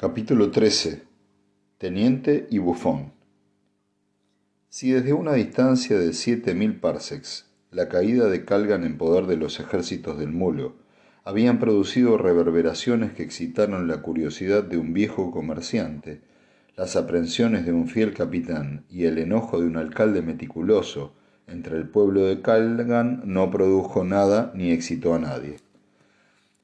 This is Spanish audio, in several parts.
Capítulo 13. Teniente y bufón. Si desde una distancia de siete mil parsecs la caída de Calgan en poder de los ejércitos del mulo habían producido reverberaciones que excitaron la curiosidad de un viejo comerciante, las aprensiones de un fiel capitán y el enojo de un alcalde meticuloso entre el pueblo de Calgan no produjo nada ni excitó a nadie.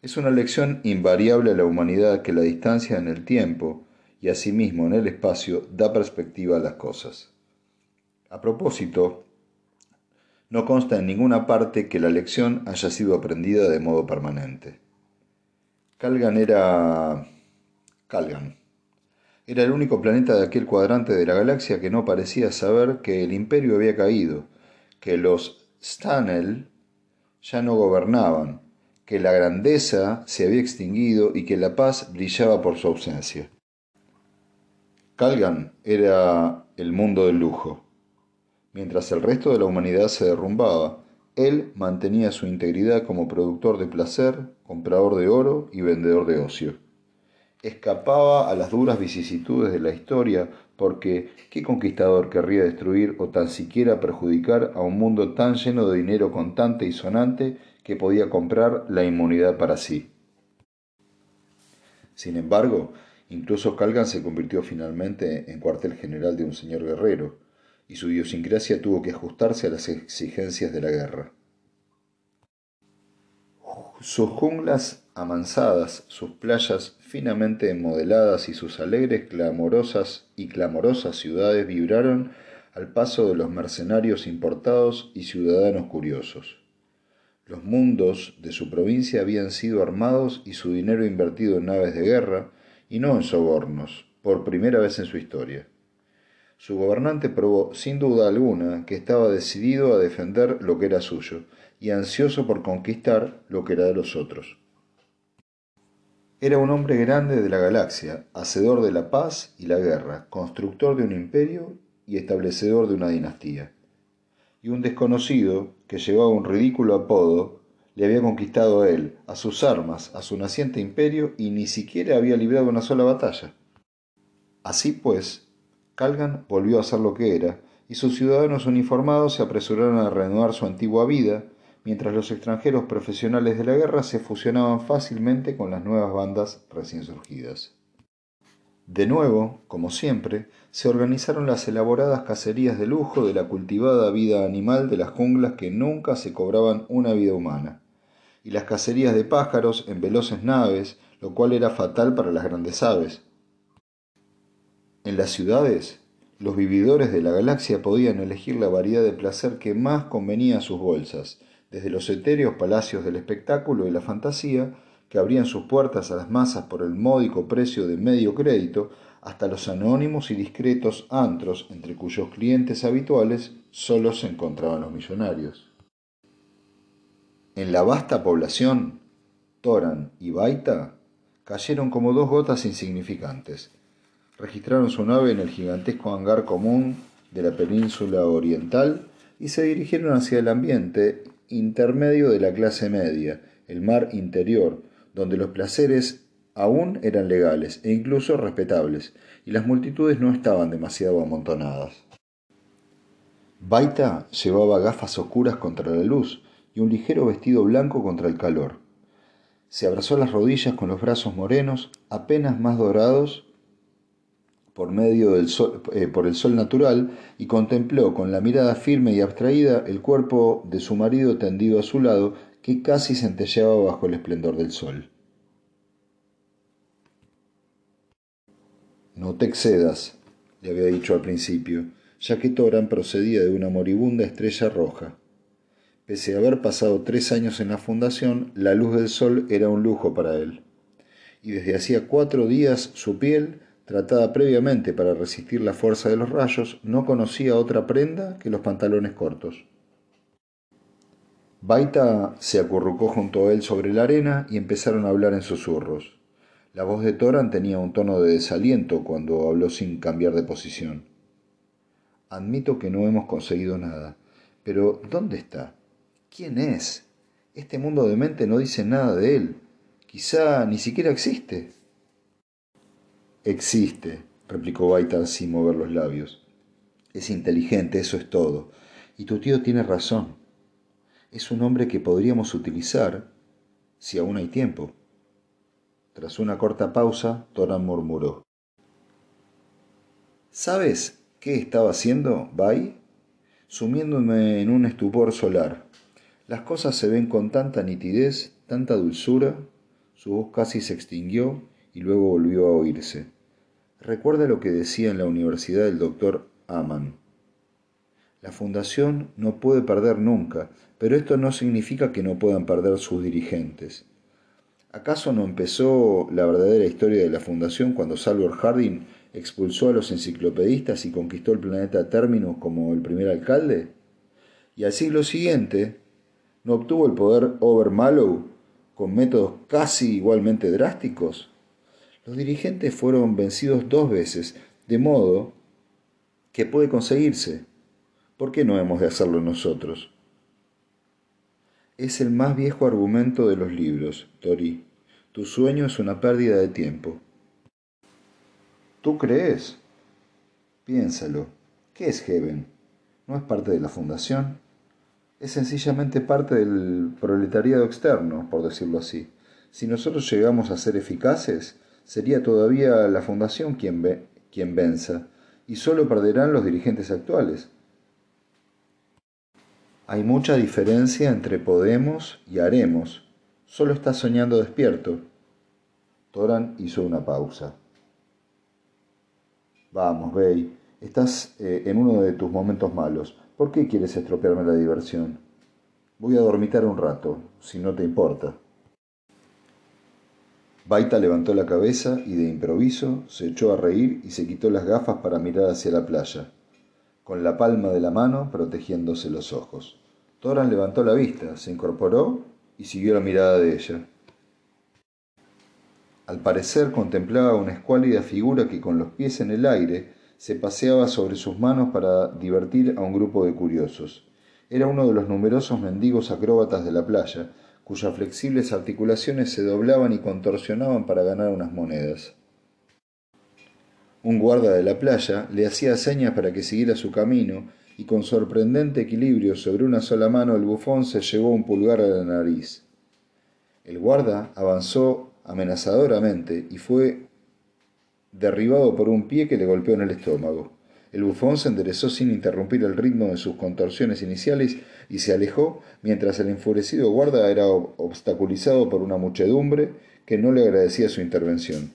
Es una lección invariable a la humanidad que la distancia en el tiempo y asimismo en el espacio da perspectiva a las cosas. A propósito, no consta en ninguna parte que la lección haya sido aprendida de modo permanente. Calgan era... Calgan. Era el único planeta de aquel cuadrante de la galaxia que no parecía saber que el imperio había caído, que los Stanel ya no gobernaban, que la grandeza se había extinguido y que la paz brillaba por su ausencia. Calgan era el mundo del lujo. Mientras el resto de la humanidad se derrumbaba, él mantenía su integridad como productor de placer, comprador de oro y vendedor de ocio. Escapaba a las duras vicisitudes de la historia porque ¿qué conquistador querría destruir o tan siquiera perjudicar a un mundo tan lleno de dinero contante y sonante que podía comprar la inmunidad para sí. Sin embargo, incluso Calgan se convirtió finalmente en cuartel general de un señor guerrero, y su idiosincrasia tuvo que ajustarse a las exigencias de la guerra. Sus junglas amansadas, sus playas finamente modeladas y sus alegres, clamorosas y clamorosas ciudades vibraron al paso de los mercenarios importados y ciudadanos curiosos. Los mundos de su provincia habían sido armados y su dinero invertido en naves de guerra y no en sobornos, por primera vez en su historia. Su gobernante probó sin duda alguna que estaba decidido a defender lo que era suyo y ansioso por conquistar lo que era de los otros. Era un hombre grande de la galaxia, hacedor de la paz y la guerra, constructor de un imperio y establecedor de una dinastía y un desconocido, que llevaba un ridículo apodo, le había conquistado a él, a sus armas, a su naciente imperio, y ni siquiera había librado una sola batalla. Así pues, Calgan volvió a ser lo que era, y sus ciudadanos uniformados se apresuraron a reanudar su antigua vida, mientras los extranjeros profesionales de la guerra se fusionaban fácilmente con las nuevas bandas recién surgidas. De nuevo, como siempre, se organizaron las elaboradas cacerías de lujo de la cultivada vida animal de las junglas que nunca se cobraban una vida humana, y las cacerías de pájaros en veloces naves, lo cual era fatal para las grandes aves. En las ciudades, los vividores de la galaxia podían elegir la variedad de placer que más convenía a sus bolsas, desde los etéreos palacios del espectáculo y la fantasía, que abrían sus puertas a las masas por el módico precio de medio crédito, hasta los anónimos y discretos antros entre cuyos clientes habituales solo se encontraban los millonarios. En la vasta población, Toran y Baita cayeron como dos gotas insignificantes. Registraron su nave en el gigantesco hangar común de la península oriental y se dirigieron hacia el ambiente intermedio de la clase media, el mar interior, donde los placeres aún eran legales e incluso respetables, y las multitudes no estaban demasiado amontonadas. Baita llevaba gafas oscuras contra la luz y un ligero vestido blanco contra el calor. Se abrazó las rodillas con los brazos morenos, apenas más dorados por medio del sol, eh, por el sol natural, y contempló con la mirada firme y abstraída el cuerpo de su marido tendido a su lado que casi centelleaba bajo el esplendor del sol. No te excedas, le había dicho al principio, ya que Toran procedía de una moribunda estrella roja. Pese a haber pasado tres años en la fundación, la luz del sol era un lujo para él. Y desde hacía cuatro días su piel, tratada previamente para resistir la fuerza de los rayos, no conocía otra prenda que los pantalones cortos. Baita se acurrucó junto a él sobre la arena y empezaron a hablar en susurros. La voz de Toran tenía un tono de desaliento cuando habló sin cambiar de posición. Admito que no hemos conseguido nada, pero ¿dónde está? ¿Quién es? Este mundo de mente no dice nada de él. Quizá ni siquiera existe. Existe, replicó Baita sin mover los labios. Es inteligente, eso es todo. Y tu tío tiene razón. Es un hombre que podríamos utilizar si aún hay tiempo. Tras una corta pausa, Toran murmuró. ¿Sabes qué estaba haciendo, Bai? Sumiéndome en un estupor solar. Las cosas se ven con tanta nitidez, tanta dulzura. Su voz casi se extinguió y luego volvió a oírse. Recuerda lo que decía en la universidad el doctor Aman. La fundación no puede perder nunca, pero esto no significa que no puedan perder sus dirigentes. ¿Acaso no empezó la verdadera historia de la fundación cuando Salvador Harding expulsó a los enciclopedistas y conquistó el planeta Terminus como el primer alcalde? Y al siglo siguiente, ¿no obtuvo el poder Over Mallow con métodos casi igualmente drásticos? Los dirigentes fueron vencidos dos veces, de modo que puede conseguirse. ¿Por qué no hemos de hacerlo nosotros? Es el más viejo argumento de los libros, Tori. Tu sueño es una pérdida de tiempo. ¿Tú crees? Piénsalo. ¿Qué es Heaven? ¿No es parte de la fundación? Es sencillamente parte del proletariado externo, por decirlo así. Si nosotros llegamos a ser eficaces, sería todavía la fundación quien, ve, quien venza, y solo perderán los dirigentes actuales. Hay mucha diferencia entre podemos y haremos. Solo estás soñando despierto. Toran hizo una pausa. Vamos, Bey, estás eh, en uno de tus momentos malos. ¿Por qué quieres estropearme la diversión? Voy a dormitar un rato, si no te importa. Baita levantó la cabeza y de improviso se echó a reír y se quitó las gafas para mirar hacia la playa, con la palma de la mano protegiéndose los ojos. Toran levantó la vista, se incorporó y siguió la mirada de ella. Al parecer contemplaba una escuálida figura que con los pies en el aire se paseaba sobre sus manos para divertir a un grupo de curiosos. Era uno de los numerosos mendigos acróbatas de la playa, cuyas flexibles articulaciones se doblaban y contorsionaban para ganar unas monedas. Un guarda de la playa le hacía señas para que siguiera su camino y con sorprendente equilibrio sobre una sola mano el bufón se llevó un pulgar a la nariz. El guarda avanzó amenazadoramente y fue derribado por un pie que le golpeó en el estómago. El bufón se enderezó sin interrumpir el ritmo de sus contorsiones iniciales y se alejó mientras el enfurecido guarda era obstaculizado por una muchedumbre que no le agradecía su intervención.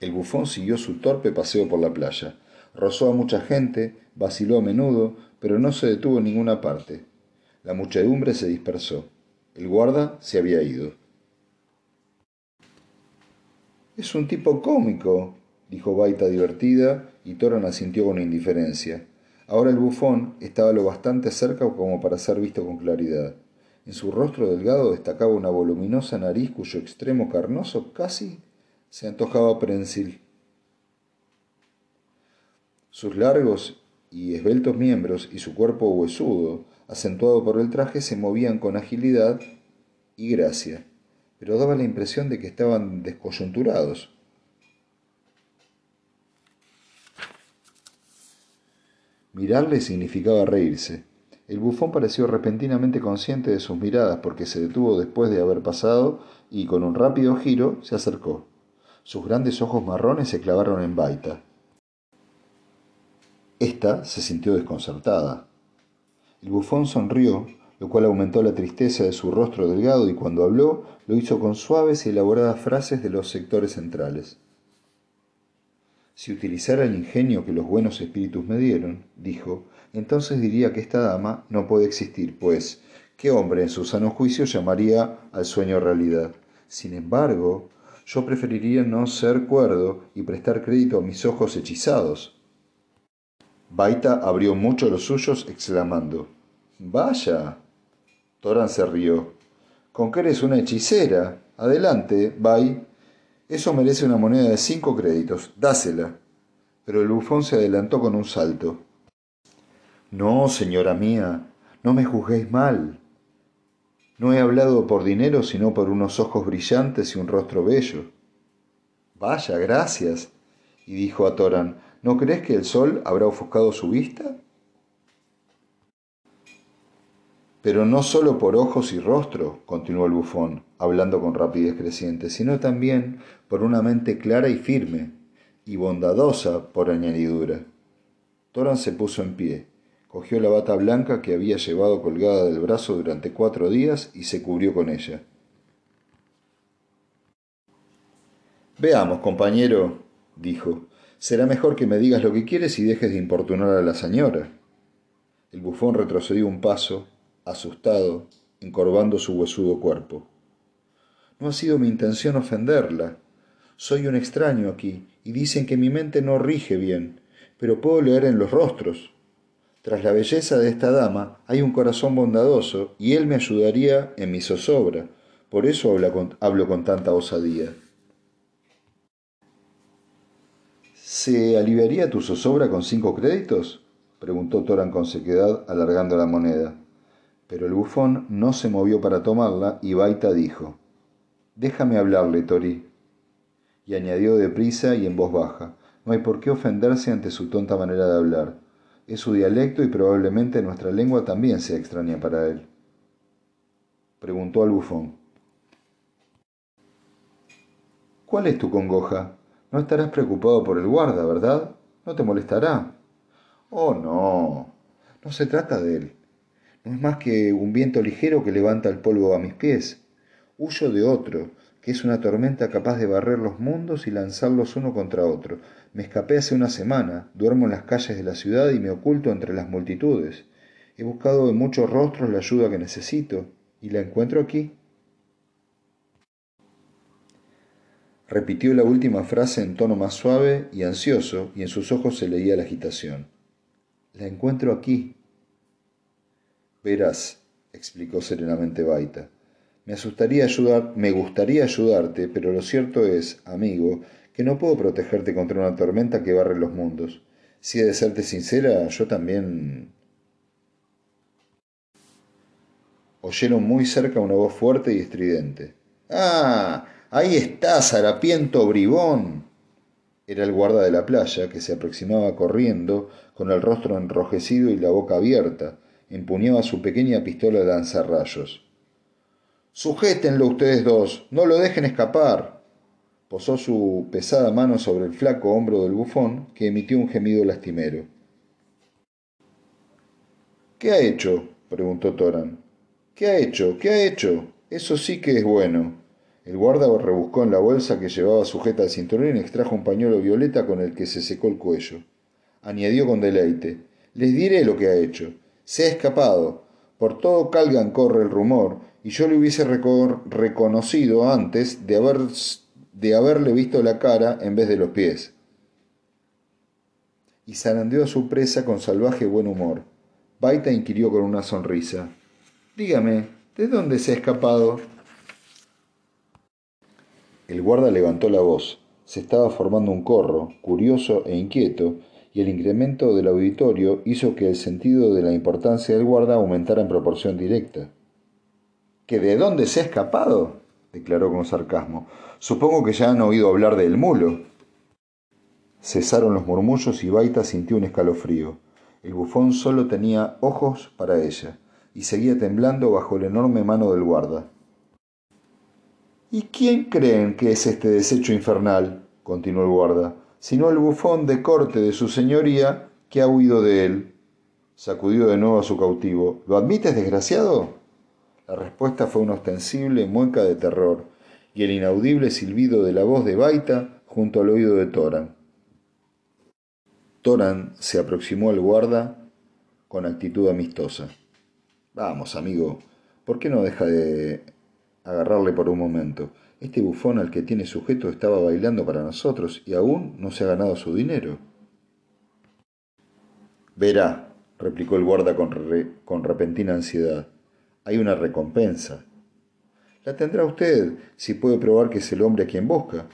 El bufón siguió su torpe paseo por la playa. Rozó a mucha gente, vaciló a menudo, pero no se detuvo en ninguna parte. La muchedumbre se dispersó. El guarda se había ido. Es un tipo cómico, dijo Baita divertida, y Toran asintió con indiferencia. Ahora el bufón estaba lo bastante cerca como para ser visto con claridad. En su rostro delgado destacaba una voluminosa nariz cuyo extremo carnoso casi se antojaba prensil. Sus largos y esbeltos miembros y su cuerpo huesudo, acentuado por el traje, se movían con agilidad y gracia, pero daba la impresión de que estaban descoyunturados. Mirarle significaba reírse. El bufón pareció repentinamente consciente de sus miradas porque se detuvo después de haber pasado y con un rápido giro se acercó. Sus grandes ojos marrones se clavaron en Baita. Esta se sintió desconcertada. El bufón sonrió, lo cual aumentó la tristeza de su rostro delgado y cuando habló lo hizo con suaves y elaboradas frases de los sectores centrales. Si utilizara el ingenio que los buenos espíritus me dieron, dijo, entonces diría que esta dama no puede existir, pues, ¿qué hombre en su sano juicio llamaría al sueño realidad? Sin embargo, yo preferiría no ser cuerdo y prestar crédito a mis ojos hechizados. Baita abrió mucho los suyos, exclamando, Vaya. Toran se rió. Con que eres una hechicera. Adelante, Bai. Eso merece una moneda de cinco créditos. Dásela. Pero el bufón se adelantó con un salto. No, señora mía, no me juzguéis mal. No he hablado por dinero, sino por unos ojos brillantes y un rostro bello. Vaya, gracias. Y dijo a Toran, ¿no crees que el sol habrá ofuscado su vista? Pero no solo por ojos y rostro, continuó el bufón, hablando con rapidez creciente, sino también por una mente clara y firme, y bondadosa por añadidura. Toran se puso en pie, cogió la bata blanca que había llevado colgada del brazo durante cuatro días y se cubrió con ella. Veamos, compañero, dijo, será mejor que me digas lo que quieres y dejes de importunar a la señora. El bufón retrocedió un paso, asustado, encorvando su huesudo cuerpo. No ha sido mi intención ofenderla. Soy un extraño aquí, y dicen que mi mente no rige bien, pero puedo leer en los rostros. Tras la belleza de esta dama hay un corazón bondadoso, y él me ayudaría en mi zozobra. Por eso hablo con, hablo con tanta osadía. ¿Se aliviaría tu zozobra con cinco créditos? preguntó Toran con sequedad, alargando la moneda. Pero el bufón no se movió para tomarla y Baita dijo, Déjame hablarle, Tori. Y añadió deprisa y en voz baja, No hay por qué ofenderse ante su tonta manera de hablar. Es su dialecto y probablemente nuestra lengua también sea extraña para él. Preguntó al bufón. ¿Cuál es tu congoja? No estarás preocupado por el guarda, ¿verdad? No te molestará. Oh, no. No se trata de él no es más que un viento ligero que levanta el polvo a mis pies. Huyo de otro, que es una tormenta capaz de barrer los mundos y lanzarlos uno contra otro. Me escapé hace una semana, duermo en las calles de la ciudad y me oculto entre las multitudes. He buscado en muchos rostros la ayuda que necesito, y la encuentro aquí. Repitió la última frase en tono más suave y ansioso, y en sus ojos se leía la agitación. La encuentro aquí, Verás, explicó serenamente Baita. Me asustaría ayudar, me gustaría ayudarte, pero lo cierto es, amigo, que no puedo protegerte contra una tormenta que barre los mundos. Si he de serte sincera, yo también. Oyeron muy cerca una voz fuerte y estridente. ¡Ah! Ahí estás, harapiento bribón. Era el guarda de la playa, que se aproximaba corriendo, con el rostro enrojecido y la boca abierta, empuñaba su pequeña pistola de lanzarrayos. Sujétenlo ustedes dos, no lo dejen escapar. Posó su pesada mano sobre el flaco hombro del bufón, que emitió un gemido lastimero. ¿Qué ha hecho? preguntó Toran. ¿Qué ha hecho? ¿Qué ha hecho? Eso sí que es bueno. El guarda rebuscó en la bolsa que llevaba sujeta al cinturón y extrajo un pañuelo violeta con el que se secó el cuello. Añadió con deleite. Les diré lo que ha hecho. Se ha escapado. Por todo Calgan corre el rumor, y yo le hubiese reconocido antes de, haber, de haberle visto la cara en vez de los pies. Y zarandeó a su presa con salvaje buen humor. Baita inquirió con una sonrisa. Dígame, ¿de dónde se ha escapado? El guarda levantó la voz. Se estaba formando un corro, curioso e inquieto, y el incremento del auditorio hizo que el sentido de la importancia del guarda aumentara en proporción directa. ¿Que de dónde se ha escapado? declaró con sarcasmo. Supongo que ya han oído hablar del mulo. Cesaron los murmullos y Baita sintió un escalofrío. El bufón solo tenía ojos para ella, y seguía temblando bajo la enorme mano del guarda. ¿Y quién creen que es este desecho infernal? continuó el guarda sino el bufón de corte de su señoría que ha huido de él. Sacudió de nuevo a su cautivo. ¿Lo admites, desgraciado? La respuesta fue una ostensible mueca de terror y el inaudible silbido de la voz de Baita junto al oído de Toran. Toran se aproximó al guarda con actitud amistosa. Vamos, amigo, ¿por qué no deja de agarrarle por un momento? Este bufón al que tiene sujeto estaba bailando para nosotros y aún no se ha ganado su dinero. Verá, replicó el guarda con, con repentina ansiedad, hay una recompensa. La tendrá usted si puede probar que es el hombre a quien busca.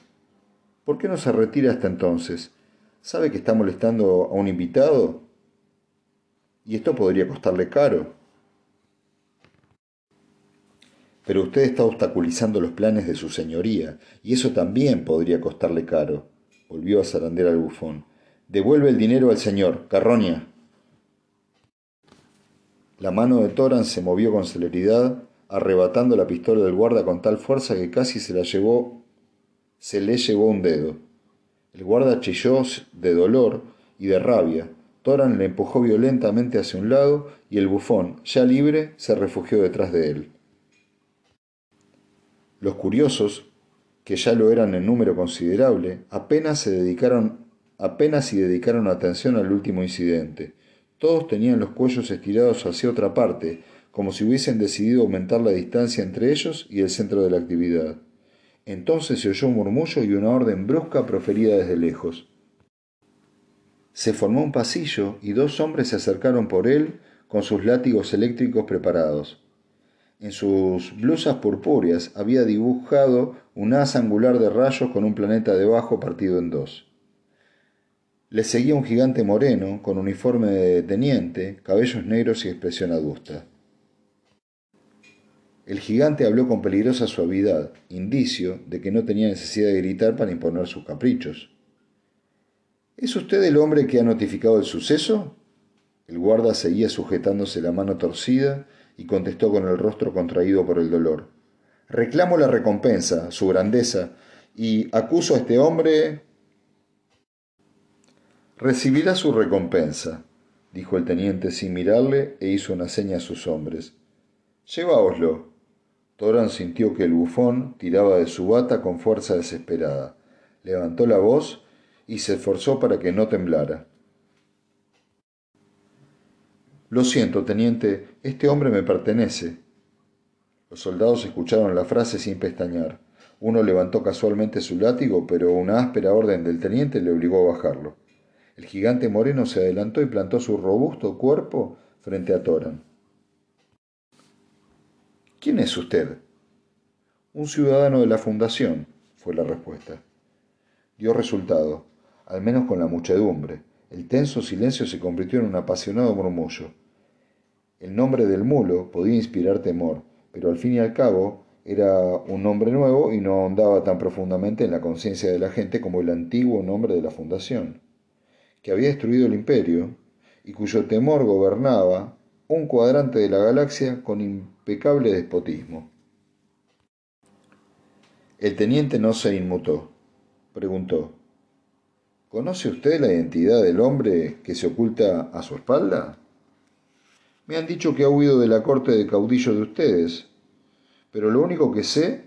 ¿Por qué no se retira hasta entonces? ¿Sabe que está molestando a un invitado? Y esto podría costarle caro. Pero usted está obstaculizando los planes de su señoría, y eso también podría costarle caro. Volvió a zarandear al bufón. Devuelve el dinero al señor, Carroña. La mano de Toran se movió con celeridad, arrebatando la pistola del guarda con tal fuerza que casi se la llevó, se le llevó un dedo. El guarda chilló de dolor y de rabia. Toran le empujó violentamente hacia un lado y el bufón, ya libre, se refugió detrás de él. Los curiosos, que ya lo eran en número considerable, apenas se dedicaron apenas y dedicaron atención al último incidente. Todos tenían los cuellos estirados hacia otra parte, como si hubiesen decidido aumentar la distancia entre ellos y el centro de la actividad. Entonces se oyó un murmullo y una orden brusca proferida desde lejos. Se formó un pasillo y dos hombres se acercaron por él con sus látigos eléctricos preparados. En sus blusas purpúreas había dibujado un haz angular de rayos con un planeta debajo partido en dos. Le seguía un gigante moreno, con uniforme de teniente, cabellos negros y expresión adusta. El gigante habló con peligrosa suavidad, indicio de que no tenía necesidad de gritar para imponer sus caprichos. ¿Es usted el hombre que ha notificado el suceso? El guarda seguía sujetándose la mano torcida y contestó con el rostro contraído por el dolor. Reclamo la recompensa, su grandeza, y acuso a este hombre. Recibirá su recompensa, dijo el teniente sin mirarle e hizo una seña a sus hombres. Lleváoslo. Toran sintió que el bufón tiraba de su bata con fuerza desesperada. Levantó la voz y se esforzó para que no temblara. Lo siento, teniente, este hombre me pertenece. Los soldados escucharon la frase sin pestañear. Uno levantó casualmente su látigo, pero una áspera orden del teniente le obligó a bajarlo. El gigante moreno se adelantó y plantó su robusto cuerpo frente a Toran. ¿Quién es usted? Un ciudadano de la Fundación, fue la respuesta. Dio resultado, al menos con la muchedumbre. El tenso silencio se convirtió en un apasionado murmullo. El nombre del mulo podía inspirar temor, pero al fin y al cabo era un nombre nuevo y no ahondaba tan profundamente en la conciencia de la gente como el antiguo nombre de la fundación, que había destruido el imperio y cuyo temor gobernaba un cuadrante de la galaxia con impecable despotismo. El teniente no se inmutó. Preguntó, ¿Conoce usted la identidad del hombre que se oculta a su espalda? Me han dicho que ha huido de la corte de caudillo de ustedes, pero lo único que sé,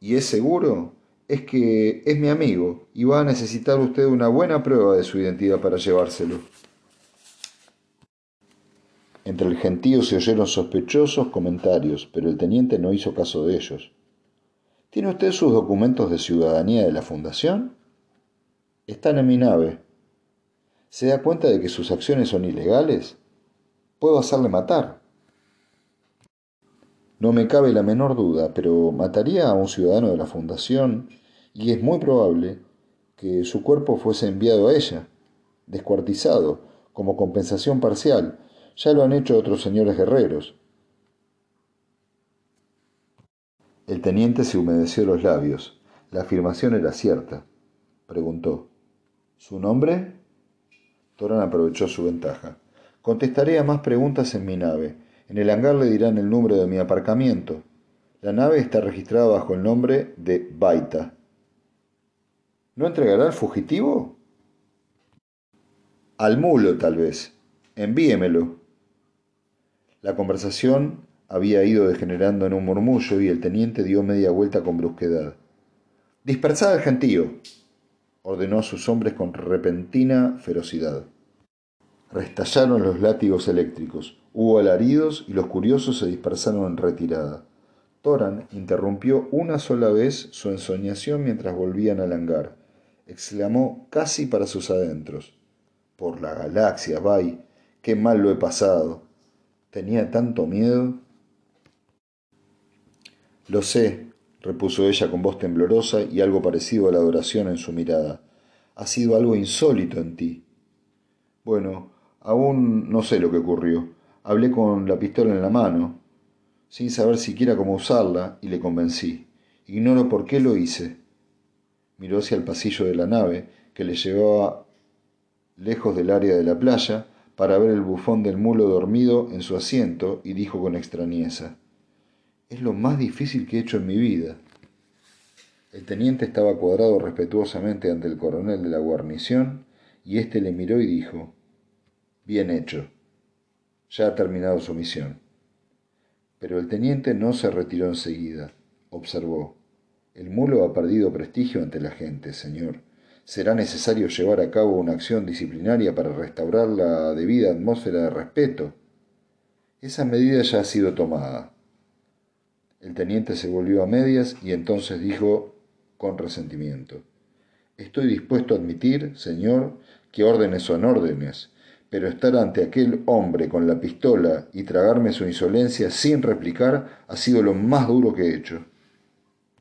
y es seguro, es que es mi amigo y va a necesitar usted una buena prueba de su identidad para llevárselo. Entre el gentío se oyeron sospechosos comentarios, pero el teniente no hizo caso de ellos. ¿Tiene usted sus documentos de ciudadanía de la Fundación? Están en mi nave. ¿Se da cuenta de que sus acciones son ilegales? Puedo hacerle matar. No me cabe la menor duda, pero mataría a un ciudadano de la Fundación y es muy probable que su cuerpo fuese enviado a ella, descuartizado, como compensación parcial. Ya lo han hecho otros señores guerreros. El teniente se humedeció los labios. La afirmación era cierta. Preguntó. ¿Su nombre? Toran aprovechó su ventaja. Contestaré a más preguntas en mi nave. En el hangar le dirán el número de mi aparcamiento. La nave está registrada bajo el nombre de Baita. ¿No entregará al fugitivo? Al mulo, tal vez. Envíemelo. La conversación había ido degenerando en un murmullo y el teniente dio media vuelta con brusquedad. Dispersad al gentío, ordenó a sus hombres con repentina ferocidad. Restallaron los látigos eléctricos, hubo alaridos y los curiosos se dispersaron en retirada. Toran interrumpió una sola vez su ensoñación mientras volvían al hangar. Exclamó casi para sus adentros. Por la galaxia, Bay, qué mal lo he pasado. Tenía tanto miedo. Lo sé, repuso ella con voz temblorosa y algo parecido a la adoración en su mirada. Ha sido algo insólito en ti. Bueno, Aún no sé lo que ocurrió. Hablé con la pistola en la mano. sin saber siquiera cómo usarla, y le convencí. Ignoro por qué lo hice. Miró hacia el pasillo de la nave, que le llevaba lejos del área de la playa, para ver el bufón del mulo dormido en su asiento, y dijo con extrañeza, Es lo más difícil que he hecho en mi vida. El teniente estaba cuadrado respetuosamente ante el coronel de la guarnición, y éste le miró y dijo, Bien hecho. Ya ha terminado su misión. Pero el teniente no se retiró enseguida. Observó. El mulo ha perdido prestigio ante la gente, señor. Será necesario llevar a cabo una acción disciplinaria para restaurar la debida atmósfera de respeto. Esa medida ya ha sido tomada. El teniente se volvió a medias y entonces dijo con resentimiento Estoy dispuesto a admitir, señor, que órdenes son órdenes, pero estar ante aquel hombre con la pistola y tragarme su insolencia sin replicar ha sido lo más duro que he hecho.